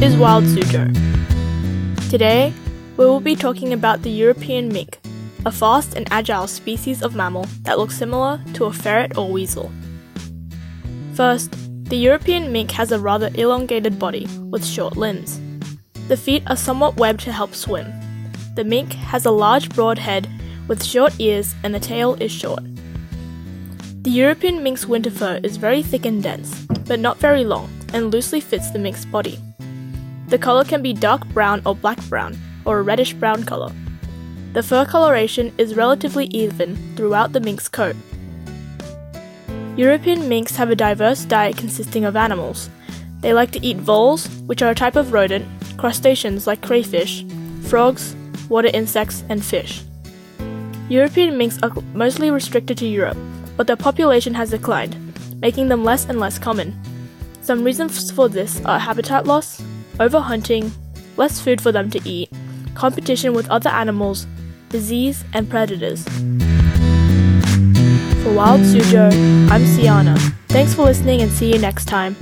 is Wild Suzhou. Today, we will be talking about the European mink, a fast and agile species of mammal that looks similar to a ferret or weasel. First, the European mink has a rather elongated body with short limbs. The feet are somewhat webbed to help swim. The mink has a large broad head with short ears and the tail is short. The European mink's winter fur is very thick and dense, but not very long and loosely fits the mink's body. The color can be dark brown or black brown, or a reddish brown color. The fur coloration is relatively even throughout the mink's coat. European minks have a diverse diet consisting of animals. They like to eat voles, which are a type of rodent, crustaceans like crayfish, frogs, water insects, and fish. European minks are mostly restricted to Europe, but their population has declined, making them less and less common. Some reasons for this are habitat loss, overhunting, less food for them to eat, competition with other animals, disease, and predators. For Wild Suzhou, I'm Siana. Thanks for listening and see you next time.